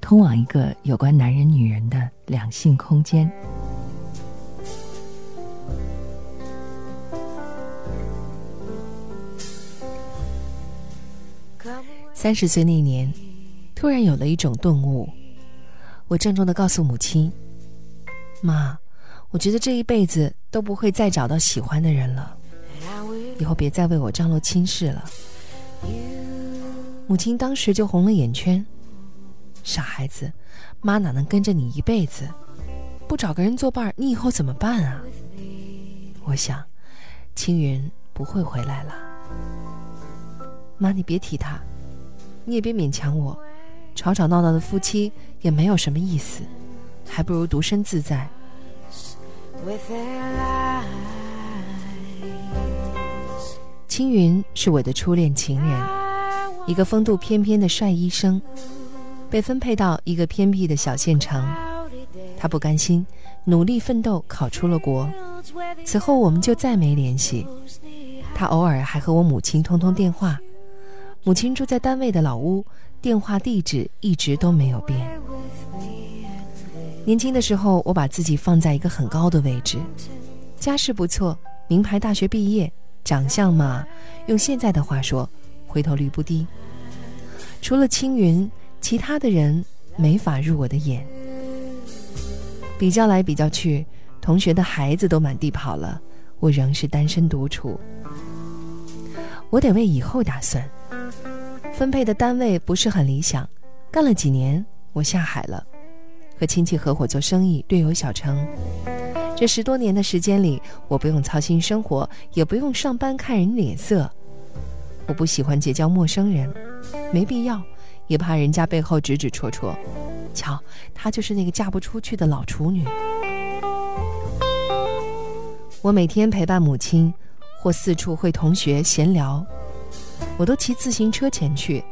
通往一个有关男人、女人的两性空间。三十岁那年，突然有了一种顿悟，我郑重的告诉母亲：“妈，我觉得这一辈子都不会再找到喜欢的人了，以后别再为我张罗亲事了。”母亲当时就红了眼圈。傻孩子，妈哪能跟着你一辈子？不找个人作伴，你以后怎么办啊？我想，青云不会回来了。妈，你别提他，你也别勉强我。吵吵闹闹的夫妻也没有什么意思，还不如独身自在。青云是我的初恋情人，一个风度翩翩的帅医生。被分配到一个偏僻的小县城，他不甘心，努力奋斗，考出了国。此后我们就再没联系。他偶尔还和我母亲通通电话，母亲住在单位的老屋，电话地址一直都没有变。年轻的时候，我把自己放在一个很高的位置，家世不错，名牌大学毕业，长相嘛，用现在的话说，回头率不低。除了青云。其他的人没法入我的眼，比较来比较去，同学的孩子都满地跑了，我仍是单身独处。我得为以后打算。分配的单位不是很理想，干了几年，我下海了，和亲戚合伙做生意，略有小成。这十多年的时间里，我不用操心生活，也不用上班看人脸色。我不喜欢结交陌生人，没必要。也怕人家背后指指戳戳，瞧，她就是那个嫁不出去的老处女。我每天陪伴母亲，或四处会同学闲聊，我都骑自行车前去，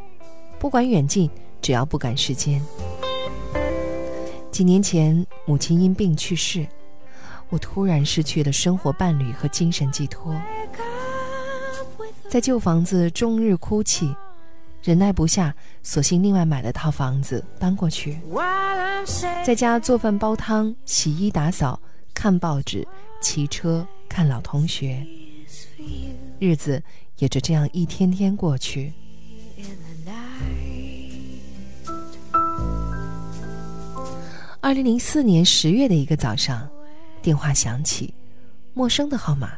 不管远近，只要不赶时间。几年前，母亲因病去世，我突然失去了生活伴侣和精神寄托，在旧房子终日哭泣。忍耐不下，索性另外买了套房子搬过去，在家做饭、煲汤、洗衣、打扫、看报纸、骑车、看老同学，日子也就这样一天天过去。二零零四年十月的一个早上，电话响起，陌生的号码。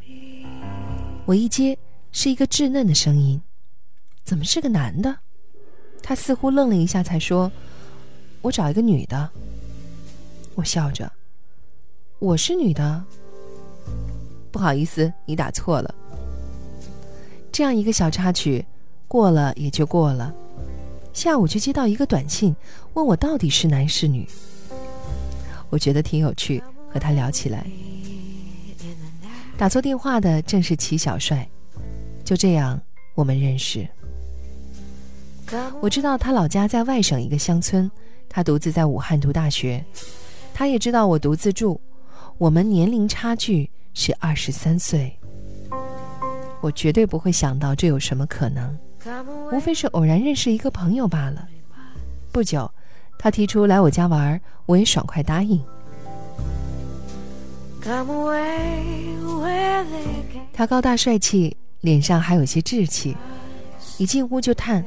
我一接，是一个稚嫩的声音。怎么是个男的？他似乎愣了一下，才说：“我找一个女的。”我笑着：“我是女的。”不好意思，你打错了。这样一个小插曲，过了也就过了。下午就接到一个短信，问我到底是男是女。我觉得挺有趣，和他聊起来。打错电话的正是齐小帅。就这样，我们认识。我知道他老家在外省一个乡村，他独自在武汉读大学。他也知道我独自住，我们年龄差距是二十三岁。我绝对不会想到这有什么可能，无非是偶然认识一个朋友罢了。不久，他提出来我家玩，我也爽快答应。他高大帅气，脸上还有些稚气，一进屋就叹。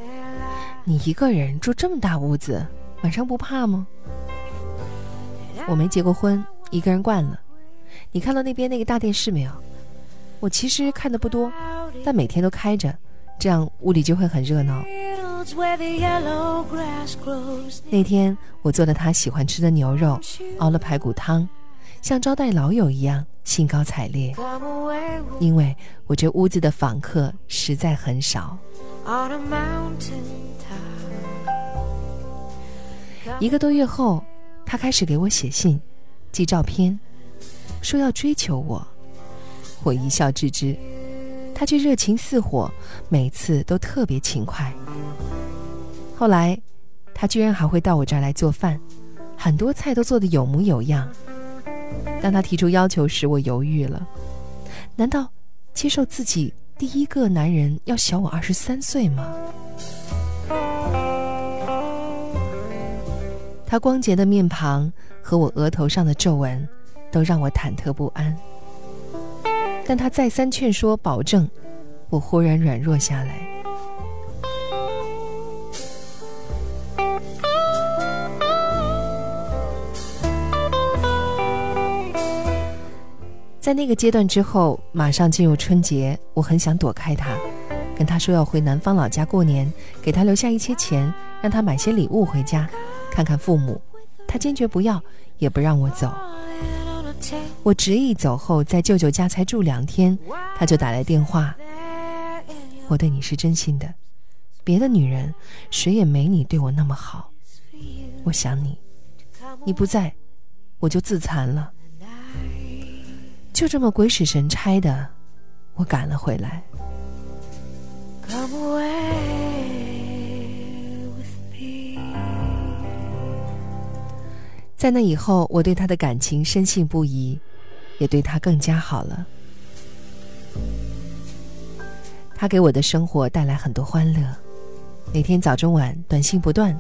你一个人住这么大屋子，晚上不怕吗？我没结过婚，一个人惯了。你看到那边那个大电视没有？我其实看的不多，但每天都开着，这样屋里就会很热闹。那天我做了他喜欢吃的牛肉，熬了排骨汤，像招待老友一样兴高采烈。因为我这屋子的访客实在很少。一个多月后，他开始给我写信、寄照片，说要追求我。我一笑置之，他却热情似火，每次都特别勤快。后来，他居然还会到我这儿来做饭，很多菜都做得有模有样。当他提出要求时，我犹豫了。难道接受自己第一个男人要小我二十三岁吗？他光洁的面庞和我额头上的皱纹，都让我忐忑不安。但他再三劝说、保证，我忽然软弱下来。在那个阶段之后，马上进入春节，我很想躲开他，跟他说要回南方老家过年，给他留下一些钱，让他买些礼物回家，看看父母。他坚决不要，也不让我走。我执意走后，在舅舅家才住两天，他就打来电话。我对你是真心的，别的女人谁也没你对我那么好。我想你，你不在，我就自残了。就这么鬼使神差的，我赶了回来。在那以后，我对他的感情深信不疑，也对他更加好了。他给我的生活带来很多欢乐，每天早中晚短信不断，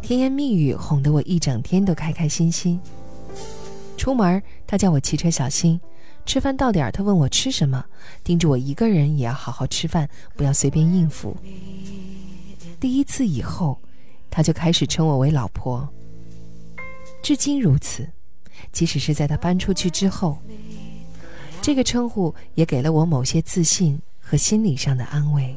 甜言蜜语哄得我一整天都开开心心。出门他叫我骑车小心。吃饭到点，他问我吃什么，叮嘱我一个人也要好好吃饭，不要随便应付。第一次以后，他就开始称我为老婆，至今如此。即使是在他搬出去之后，这个称呼也给了我某些自信和心理上的安慰。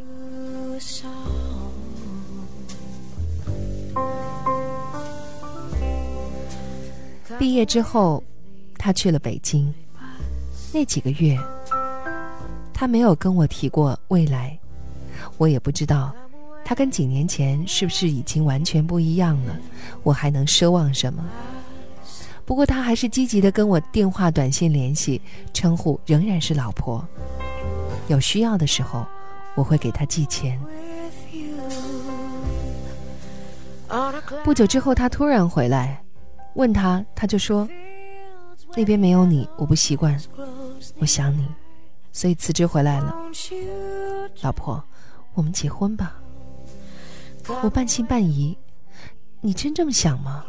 毕业之后，他去了北京。那几个月，他没有跟我提过未来，我也不知道他跟几年前是不是已经完全不一样了。我还能奢望什么？不过他还是积极的跟我电话、短信联系，称呼仍然是老婆。有需要的时候，我会给他寄钱。不久之后，他突然回来，问他，他就说：“那边没有你，我不习惯。”我想你，所以辞职回来了。老婆，我们结婚吧。我半信半疑，你真这么想吗？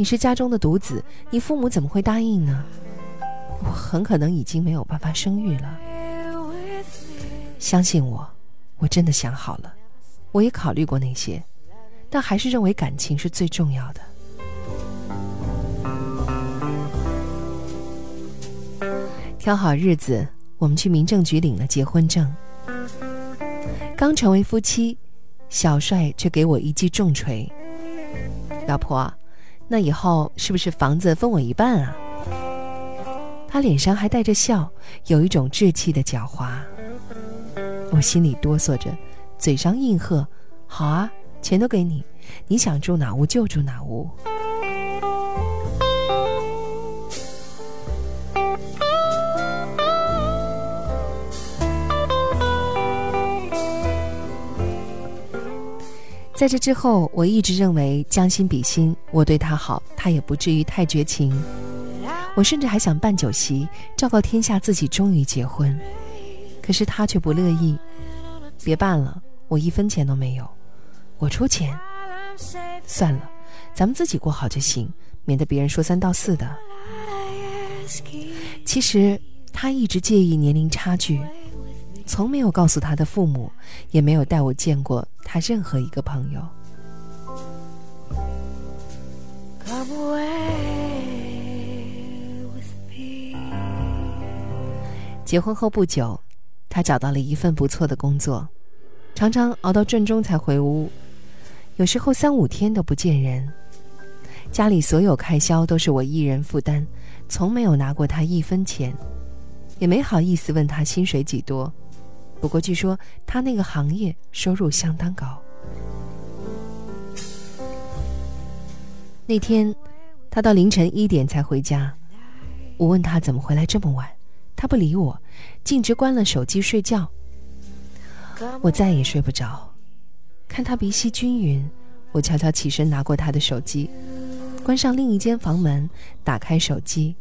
你是家中的独子，你父母怎么会答应呢？我很可能已经没有办法生育了。相信我，我真的想好了，我也考虑过那些，但还是认为感情是最重要的。挑好日子，我们去民政局领了结婚证。刚成为夫妻，小帅却给我一记重锤：“老婆，那以后是不是房子分我一半啊？”他脸上还带着笑，有一种稚气的狡猾。我心里哆嗦着，嘴上应和：“好啊，钱都给你，你想住哪屋就住哪屋。”在这之后，我一直认为将心比心，我对他好，他也不至于太绝情。我甚至还想办酒席，昭告天下自己终于结婚。可是他却不乐意，别办了，我一分钱都没有，我出钱。算了，咱们自己过好就行，免得别人说三道四的。其实他一直介意年龄差距。从没有告诉他的父母，也没有带我见过他任何一个朋友。结婚后不久，他找到了一份不错的工作，常常熬到正中才回屋，有时候三五天都不见人。家里所有开销都是我一人负担，从没有拿过他一分钱，也没好意思问他薪水几多。不过，据说他那个行业收入相当高。那天，他到凌晨一点才回家。我问他怎么回来这么晚，他不理我，径直关了手机睡觉。我再也睡不着，看他鼻息均匀，我悄悄起身拿过他的手机，关上另一间房门，打开手机。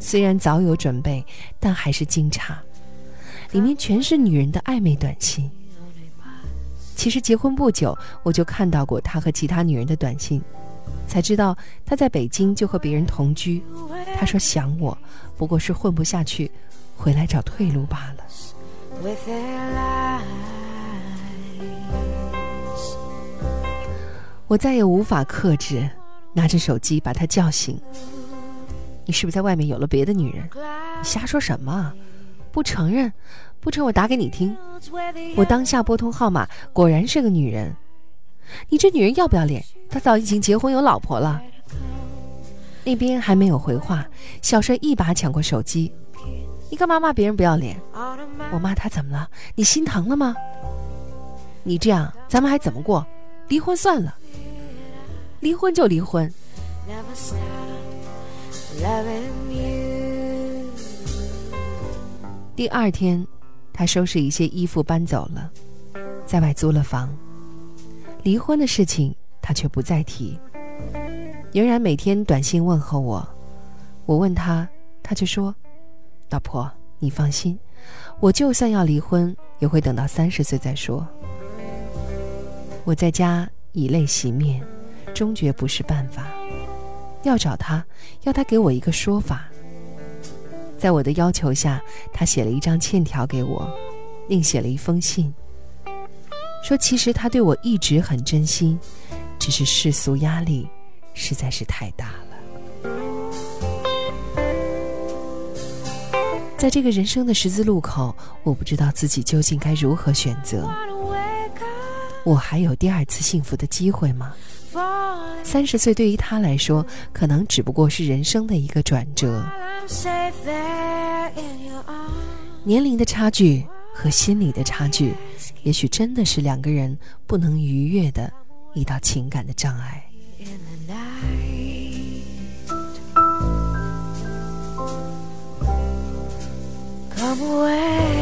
虽然早有准备，但还是惊诧，里面全是女人的暧昧短信。其实结婚不久，我就看到过他和其他女人的短信。才知道他在北京就和别人同居。他说想我，不过是混不下去，回来找退路罢了。我再也无法克制，拿着手机把他叫醒。你是不是在外面有了别的女人？你瞎说什么？不承认？不成，我打给你听。我当下拨通号码，果然是个女人。你这女人要不要脸？她早已经结婚有老婆了。那边还没有回话，小帅一把抢过手机：“你干嘛骂别人不要脸？我骂他怎么了？你心疼了吗？你这样咱们还怎么过？离婚算了，离婚就离婚。”第二天，他收拾一些衣服搬走了，在外租了房。离婚的事情，他却不再提，仍然每天短信问候我。我问他，他却说：“老婆，你放心，我就算要离婚，也会等到三十岁再说。”我在家以泪洗面，终觉不是办法。要找他，要他给我一个说法。在我的要求下，他写了一张欠条给我，另写了一封信。说其实他对我一直很真心，只是世俗压力实在是太大了。在这个人生的十字路口，我不知道自己究竟该如何选择。我还有第二次幸福的机会吗？三十岁对于他来说，可能只不过是人生的一个转折。年龄的差距和心理的差距。也许真的是两个人不能逾越的一道情感的障碍。傻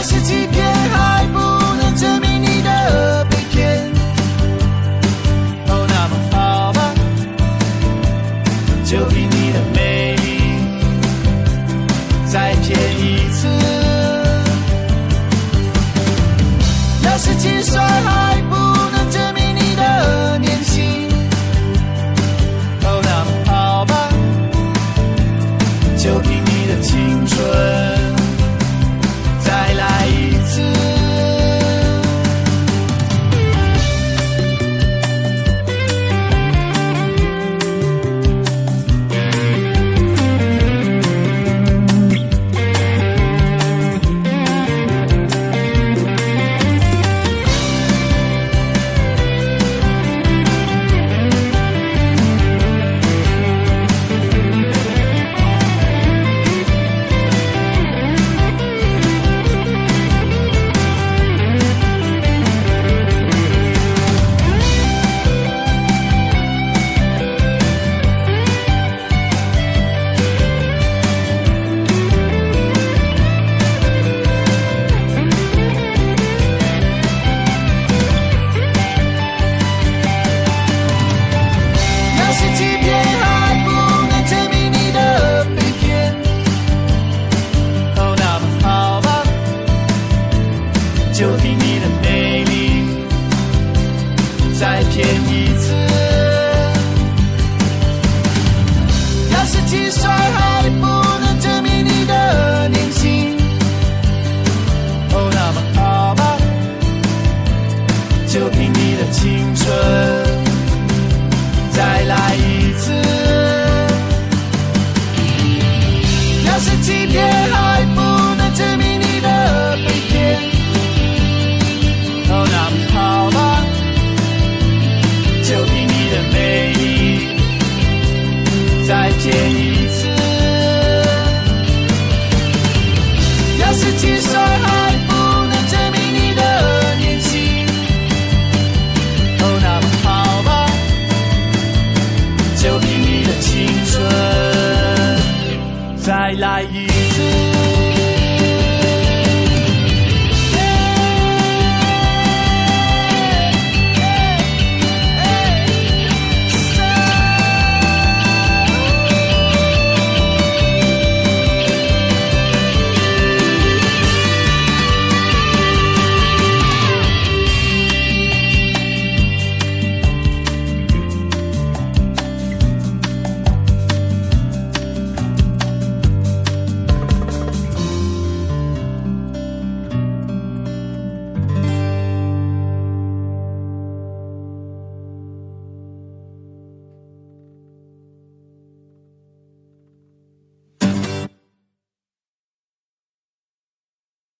样？有些欺骗还不。见一次。